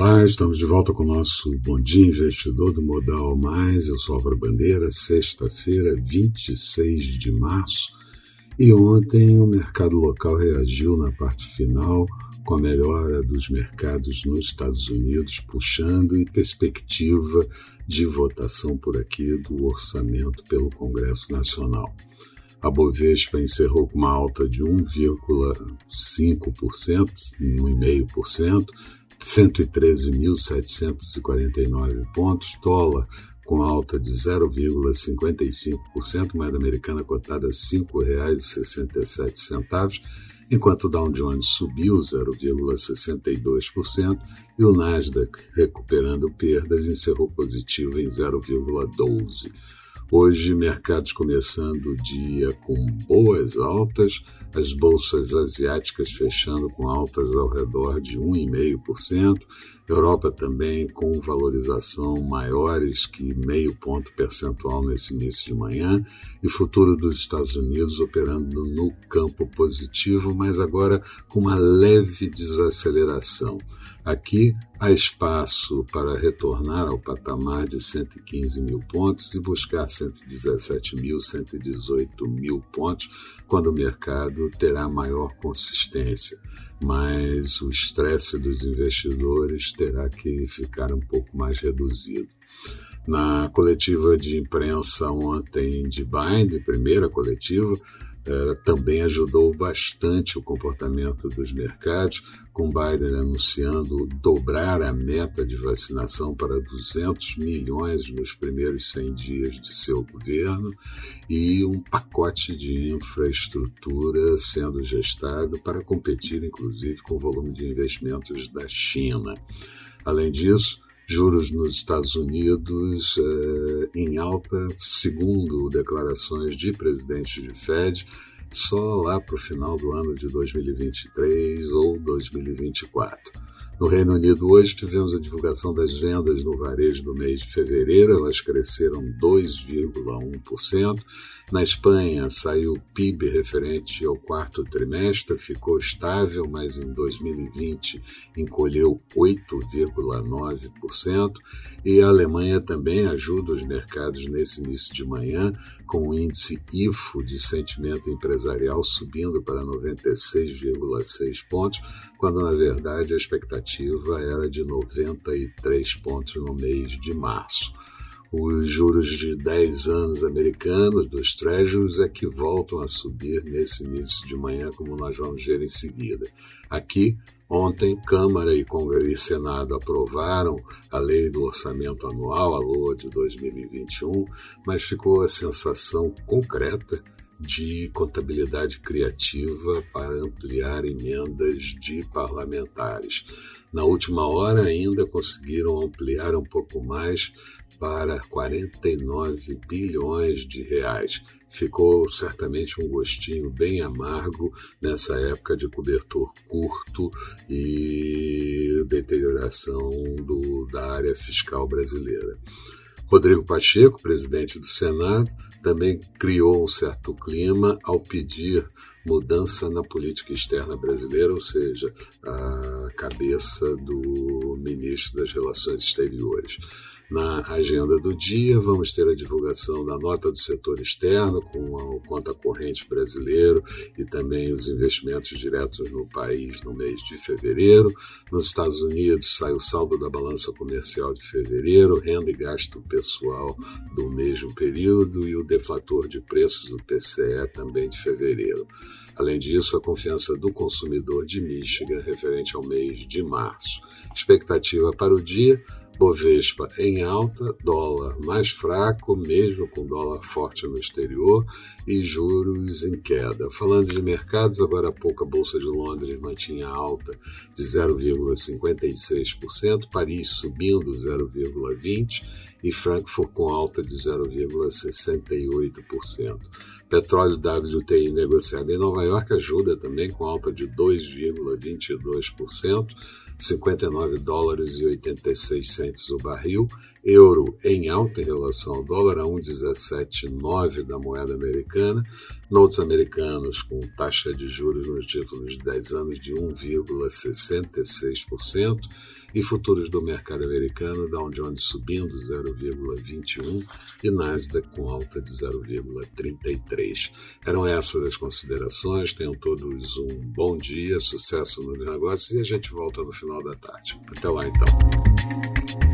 Olá, estamos de volta com o nosso Bom Dia Investidor do Modal Mais. Eu sou Álvaro Bandeira, sexta-feira, 26 de março. E ontem o mercado local reagiu na parte final com a melhora dos mercados nos Estados Unidos, puxando e perspectiva de votação por aqui do orçamento pelo Congresso Nacional. A Bovespa encerrou com uma alta de 1,5%, 1,5%, 113.749 pontos, dólar com alta de 0,55%, moeda americana cotada a R$ 5,67, enquanto o Dow Jones subiu 0,62% e o Nasdaq, recuperando perdas, encerrou positivo em 0,12%. Hoje, mercados começando o dia com boas altas, as bolsas asiáticas fechando com altas ao redor de 1,5%, Europa também com valorização maiores que meio ponto percentual nesse início de manhã, e futuro dos Estados Unidos operando no campo positivo, mas agora com uma leve desaceleração. Aqui há espaço para retornar ao patamar de 115 mil pontos e buscar 117 mil, 118 mil pontos, quando o mercado terá maior consistência. Mas o estresse dos investidores terá que ficar um pouco mais reduzido. Na coletiva de imprensa ontem de Bind, primeira coletiva, eh, também ajudou bastante o comportamento dos mercados, com Biden anunciando dobrar a meta de vacinação para 200 milhões nos primeiros 100 dias de seu governo e um pacote de infraestrutura sendo gestado para competir, inclusive, com o volume de investimentos da China. Além disso, juros nos Estados Unidos eh, em alta, segundo declarações de presidente de Fed, só lá para o final do ano de 2023 ou 2024. No Reino Unido, hoje tivemos a divulgação das vendas no varejo do mês de fevereiro, elas cresceram 2,1%. Na Espanha, saiu o PIB referente ao quarto trimestre, ficou estável, mas em 2020 encolheu 8,9%. E a Alemanha também ajuda os mercados nesse início de manhã, com o índice IFO de sentimento empresarial subindo para 96,6 pontos, quando na verdade a expectativa era de 93 pontos no mês de março. Os juros de 10 anos americanos dos Treasuries é que voltam a subir nesse início de manhã, como nós vamos ver em seguida. Aqui, ontem, Câmara e Congresso e Senado aprovaram a lei do orçamento anual, a LOA de 2021, mas ficou a sensação concreta de contabilidade criativa para ampliar emendas de parlamentares. Na última hora, ainda conseguiram ampliar um pouco mais para 49 bilhões de reais. Ficou certamente um gostinho bem amargo nessa época de cobertor curto e deterioração do, da área fiscal brasileira. Rodrigo Pacheco, presidente do Senado, também criou um certo clima ao pedir mudança na política externa brasileira, ou seja, a cabeça do ministro das Relações Exteriores. Na agenda do dia, vamos ter a divulgação da nota do setor externo, com o conta corrente brasileiro e também os investimentos diretos no país no mês de fevereiro. Nos Estados Unidos, sai o saldo da balança comercial de fevereiro, renda e gasto pessoal do mesmo período e o deflator de preços, o PCE, também de fevereiro. Além disso, a confiança do consumidor de Michigan referente ao mês de março. Expectativa para o dia Bovespa em alta, dólar mais fraco, mesmo com dólar forte no exterior, e juros em queda. Falando de mercados, agora há pouco a Bolsa de Londres mantinha alta de 0,56%, Paris subindo 0,20% e Frankfurt com alta de 0,68%. Petróleo WTI negociado em Nova York ajuda também com alta de 2,22%. 59 dólares e 86 centos o barril, euro em alta em relação ao dólar a 1,179 da moeda americana, notes americanos com taxa de juros nos títulos de 10 anos de 1,66% e futuros do mercado americano, Dow Jones subindo 0,21 e Nasdaq com alta de 0,33. Eram essas as considerações, tenham todos um bom dia, sucesso nos negócios e a gente volta no final da tarde. Até lá então.